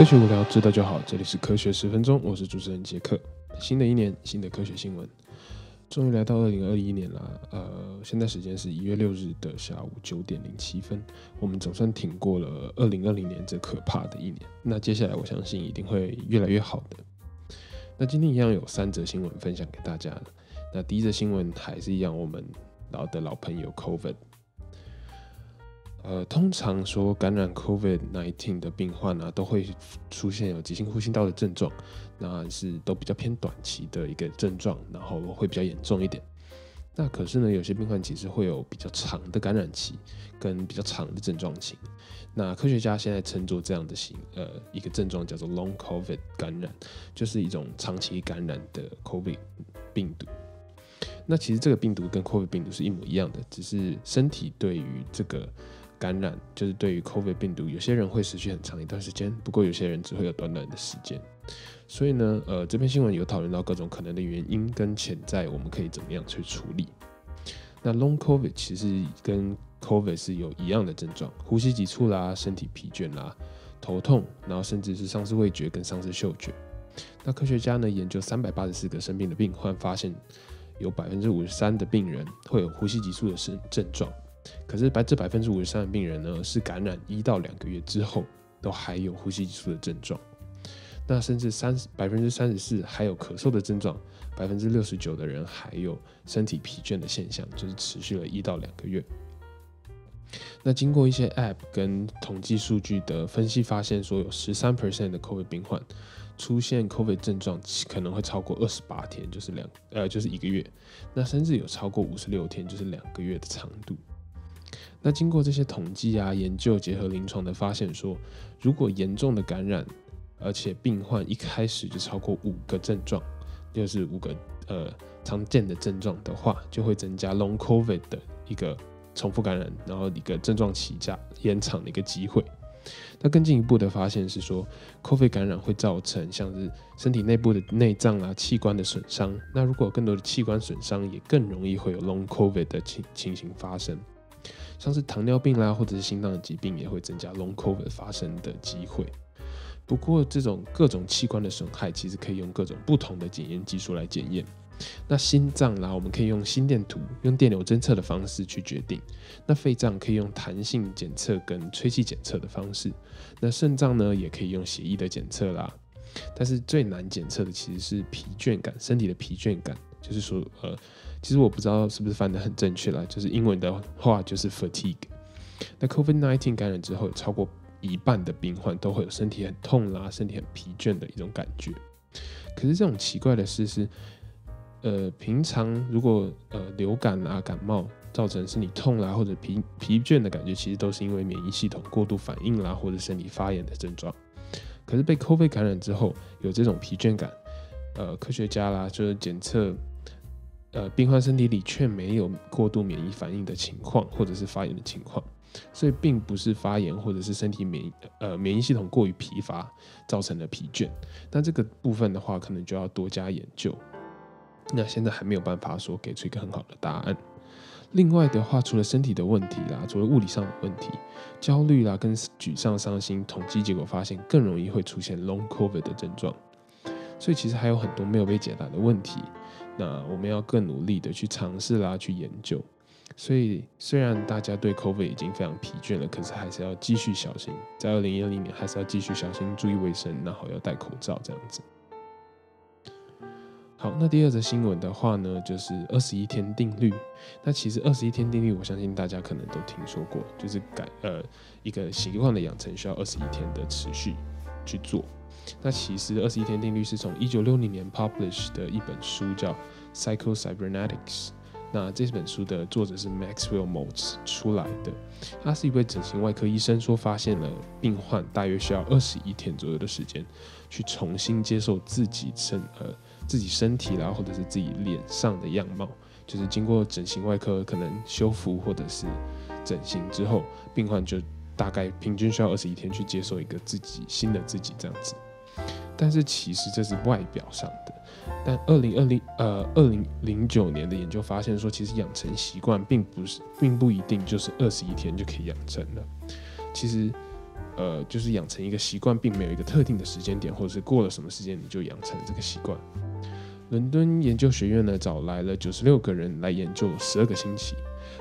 科学无聊，知道就好。这里是科学十分钟，我是主持人杰克。新的一年，新的科学新闻，终于来到二零二一年了。呃，现在时间是一月六日的下午九点零七分，我们总算挺过了二零二零年这可怕的一年。那接下来，我相信一定会越来越好的。那今天一样有三则新闻分享给大家。那第一则新闻还是一样，我们老的老朋友 COVID。呃，通常说感染 COVID-19 的病患啊，都会出现有急性呼吸道的症状，那是都比较偏短期的一个症状，然后会比较严重一点。那可是呢，有些病患其实会有比较长的感染期跟比较长的症状期。那科学家现在称作这样的型呃一个症状叫做 Long COVID 感染，就是一种长期感染的 COVID 病毒。那其实这个病毒跟 COVID 病毒是一模一样的，只是身体对于这个感染就是对于 COVID 病毒，有些人会持续很长一段时间，不过有些人只会有短短的时间。所以呢，呃，这篇新闻有讨论到各种可能的原因跟潜在，我们可以怎么样去处理。那 Long COVID 其实跟 COVID 是有一样的症状，呼吸急促啦，身体疲倦啦，头痛，然后甚至是丧失味觉跟丧失嗅觉。那科学家呢研究三百八十四个生病的病患，发现有百分之五十三的病人会有呼吸急促的症症状。可是，百这百分之五十三的病人呢，是感染一到两个月之后，都还有呼吸急促的症状。那甚至三百分之三十四还有咳嗽的症状，百分之六十九的人还有身体疲倦的现象，就是持续了一到两个月。那经过一些 App 跟统计数据的分析，发现说有十三 percent 的 COVID 病患出现 COVID 症状可能会超过二十八天，就是两呃就是一个月。那甚至有超过五十六天，就是两个月的长度。那经过这些统计啊、研究结合临床的发现，说如果严重的感染，而且病患一开始就超过五个症状，就是五个呃常见的症状的话，就会增加 Long COVID 的一个重复感染，然后一个症状起加延长的一个机会。那更进一步的发现是说，COVID 感染会造成像是身体内部的内脏啊、器官的损伤。那如果更多的器官损伤，也更容易会有 Long COVID 的情情形发生。像是糖尿病啦，或者是心脏的疾病，也会增加 Long COVID 发生的机会。不过，这种各种器官的损害，其实可以用各种不同的检验技术来检验。那心脏啦，我们可以用心电图、用电流侦测的方式去决定；那肺脏可以用弹性检测跟吹气检测的方式；那肾脏呢，也可以用血液的检测啦。但是最难检测的其实是疲倦感，身体的疲倦感，就是说，呃。其实我不知道是不是翻得很正确啦，就是英文的话就是 fatigue。那 COVID-19 感染之后，超过一半的病患都会有身体很痛啦、身体很疲倦的一种感觉。可是这种奇怪的事是，呃，平常如果呃流感啊、感冒造成身体痛啦或者疲疲倦的感觉，其实都是因为免疫系统过度反应啦或者身体发炎的症状。可是被 COVID 感染之后有这种疲倦感，呃，科学家啦就是检测。呃，病患身体里却没有过度免疫反应的情况，或者是发炎的情况，所以并不是发炎或者是身体免疫呃免疫系统过于疲乏造成的疲倦。那这个部分的话，可能就要多加研究。那现在还没有办法说给出一个很好的答案。另外的话，除了身体的问题啦，除了物理上的问题，焦虑啦跟沮丧、伤心，统计结果发现更容易会出现 Long COVID 的症状。所以其实还有很多没有被解答的问题。那我们要更努力的去尝试啦，去研究。所以虽然大家对 COVID 已经非常疲倦了，可是还是要继续小心。在二零二零年，还是要继续小心，注意卫生，然后要戴口罩这样子。好，那第二则新闻的话呢，就是二十一天定律。那其实二十一天定律，我相信大家可能都听说过，就是改呃一个习惯的养成需要二十一天的持续去做。那其实二十一天定律是从一九六零年 publish 的一本书叫 Psycho Cybernetics。那这本书的作者是 Maxwell Maltz 出来的。他是一位整形外科医生，说发现了病患大约需要二十一天左右的时间，去重新接受自己身呃自己身体啦，或者是自己脸上的样貌。就是经过整形外科可能修复或者是整形之后，病患就大概平均需要二十一天去接受一个自己新的自己这样子。但是其实这是外表上的，但二零二零呃二零零九年的研究发现说，其实养成习惯并不是并不一定就是二十一天就可以养成了。其实呃，就是养成一个习惯，并没有一个特定的时间点，或者是过了什么时间你就养成这个习惯。伦敦研究学院呢找来了九十六个人来研究十二个星期，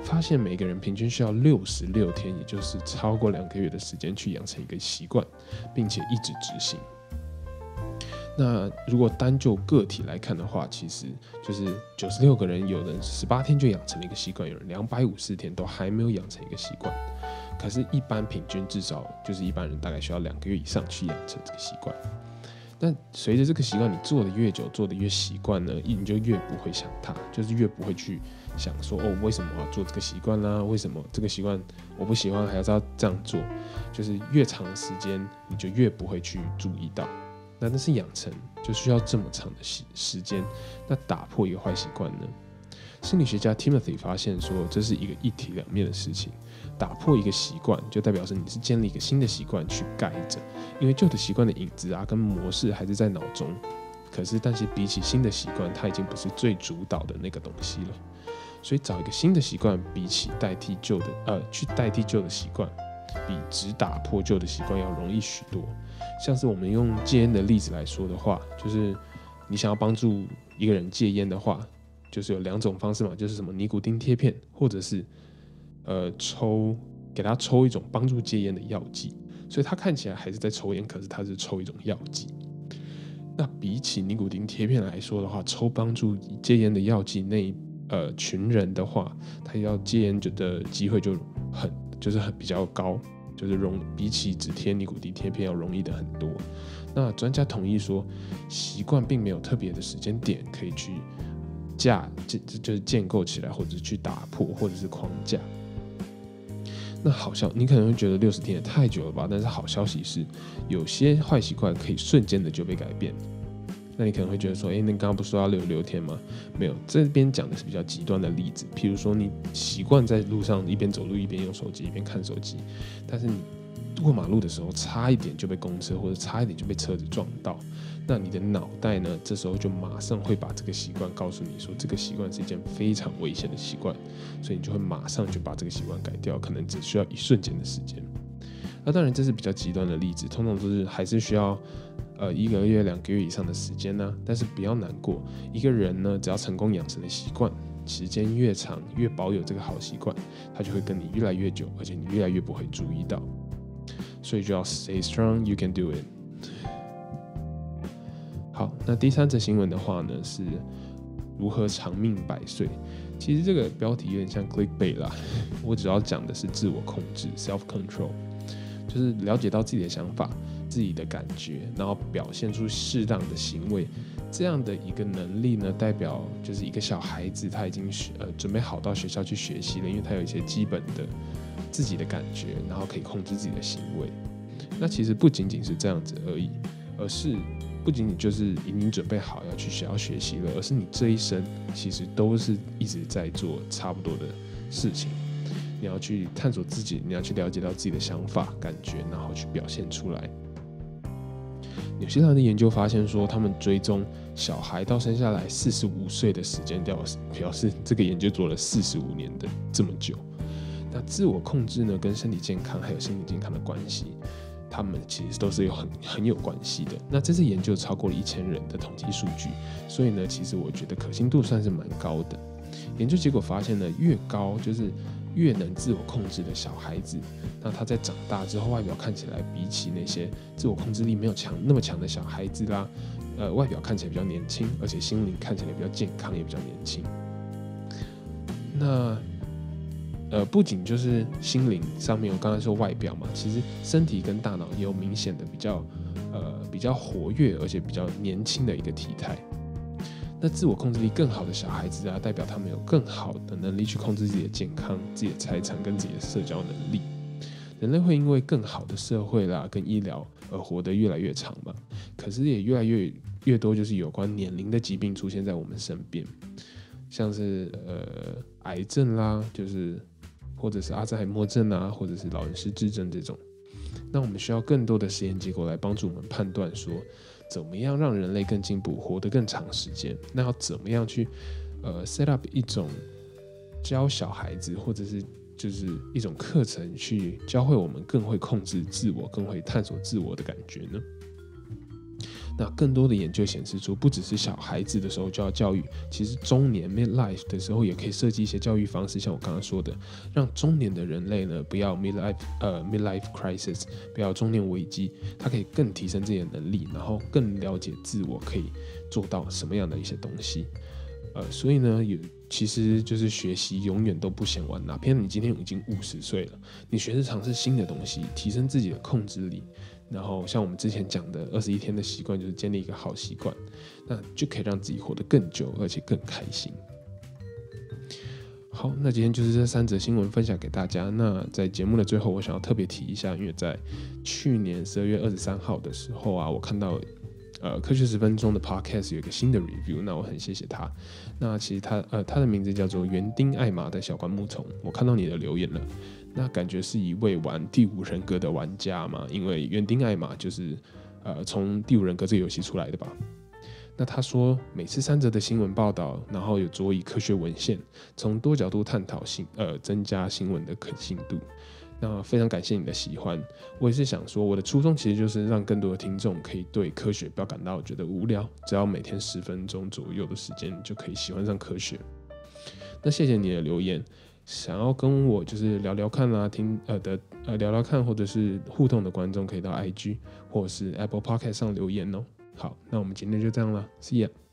发现每个人平均需要六十六天，也就是超过两个月的时间去养成一个习惯，并且一直执行。那如果单就个体来看的话，其实就是九十六个人，有人十八天就养成了一个习惯，有人两百五十天都还没有养成一个习惯。可是，一般平均至少就是一般人大概需要两个月以上去养成这个习惯。但随着这个习惯你做的越久，做的越习惯呢，你就越不会想它，就是越不会去想说哦，为什么我要做这个习惯呢？为什么这个习惯我不喜欢，还要这样做？就是越长时间，你就越不会去注意到。那是养成，就需要这么长的时时间。那打破一个坏习惯呢？心理学家 Timothy 发现说，这是一个一体两面的事情。打破一个习惯，就代表是你是建立一个新的习惯去盖着，因为旧的习惯的影子啊跟模式还是在脑中。可是，但是比起新的习惯，它已经不是最主导的那个东西了。所以，找一个新的习惯，比起代替旧的，呃，去代替旧的习惯，比只打破旧的习惯要容易许多。像是我们用戒烟的例子来说的话，就是你想要帮助一个人戒烟的话，就是有两种方式嘛，就是什么尼古丁贴片，或者是呃抽给他抽一种帮助戒烟的药剂，所以他看起来还是在抽烟，可是他是抽一种药剂。那比起尼古丁贴片来说的话，抽帮助戒烟的药剂那呃群人的话，他要戒烟的机会就就是很比较高。就是容比起只贴尼古丁贴片要容易的很多。那专家同意说，习惯并没有特别的时间点可以去架建，就是建构起来，或者去打破，或者是框架。那好消，你可能会觉得六十天也太久了吧？但是好消息是，有些坏习惯可以瞬间的就被改变。那你可能会觉得说，诶，那刚刚不是说要六六天吗？没有，这边讲的是比较极端的例子。譬如说，你习惯在路上一边走路一边用手机，一边看手机，但是你过马路的时候差一点就被公车或者差一点就被车子撞到，那你的脑袋呢，这时候就马上会把这个习惯告诉你说，这个习惯是一件非常危险的习惯，所以你就会马上就把这个习惯改掉，可能只需要一瞬间的时间。那当然这是比较极端的例子，通常都是还是需要。呃，一个月、两个月以上的时间呢？但是不要难过，一个人呢，只要成功养成了习惯，时间越长，越保有这个好习惯，他就会跟你越来越久，而且你越来越不会注意到。所以就要 stay strong, you can do it。好，那第三则新闻的话呢，是如何长命百岁。其实这个标题有点像 clickbait 啦，我主要讲的是自我控制 （self control），就是了解到自己的想法。自己的感觉，然后表现出适当的行为，这样的一个能力呢，代表就是一个小孩子他已经学呃准备好到学校去学习了，因为他有一些基本的自己的感觉，然后可以控制自己的行为。那其实不仅仅是这样子而已，而是不仅仅就是已经准备好要去学校学习了，而是你这一生其实都是一直在做差不多的事情。你要去探索自己，你要去了解到自己的想法、感觉，然后去表现出来。纽西兰的研究发现说，他们追踪小孩到生下来四十五岁的时间，表示表示这个研究做了四十五年的这么久。那自我控制呢，跟身体健康还有心理健康的关系，他们其实都是有很很有关系的。那这次研究超过了一千人的统计数据，所以呢，其实我觉得可信度算是蛮高的。研究结果发现呢，越高就是。越能自我控制的小孩子，那他在长大之后，外表看起来比起那些自我控制力没有强那么强的小孩子啦，呃，外表看起来比较年轻，而且心灵看起来比较健康，也比较年轻。那呃，不仅就是心灵上面，我刚才说外表嘛，其实身体跟大脑也有明显的比较呃比较活跃，而且比较年轻的一个体态。那自我控制力更好的小孩子啊，代表他们有更好的能力去控制自己的健康、自己的财产跟自己的社交能力。人类会因为更好的社会啦跟医疗而活得越来越长嘛？可是也越来越越多就是有关年龄的疾病出现在我们身边，像是呃癌症啦，就是或者是阿兹海默症啊，或者是老人失智症这种。那我们需要更多的实验结果来帮助我们判断说。怎么样让人类更进步，活得更长时间？那要怎么样去呃 set up 一种教小孩子，或者是就是一种课程去教会我们更会控制自我、更会探索自我的感觉呢？那更多的研究显示出，不只是小孩子的时候就要教育，其实中年 midlife 的时候也可以设计一些教育方式，像我刚刚说的，让中年的人类呢不要 midlife 呃 midlife crisis，不要中年危机，他可以更提升自己的能力，然后更了解自我可以做到什么样的一些东西。呃，所以呢，有其实就是学习永远都不嫌晚，哪怕你今天已经五十岁了，你学着尝试新的东西，提升自己的控制力。然后像我们之前讲的二十一天的习惯，就是建立一个好习惯，那就可以让自己活得更久，而且更开心。好，那今天就是这三则新闻分享给大家。那在节目的最后，我想要特别提一下，因为在去年十二月二十三号的时候啊，我看到呃科学十分钟的 podcast 有一个新的 review，那我很谢谢他。那其实他呃他的名字叫做园丁艾玛的小灌木丛，我看到你的留言了。那感觉是一位玩第五人格的玩家嘛？因为园丁艾玛就是呃从第五人格这个游戏出来的吧？那他说每次三则的新闻报道，然后有佐以科学文献，从多角度探讨新呃增加新闻的可信度。那非常感谢你的喜欢，我也是想说我的初衷其实就是让更多的听众可以对科学不要感到觉得无聊，只要每天十分钟左右的时间就可以喜欢上科学。那谢谢你的留言。想要跟我就是聊聊看啦，听呃的呃聊聊看，或者是互动的观众可以到 IG 或是 Apple Podcast 上留言哦。好，那我们今天就这样了，See you。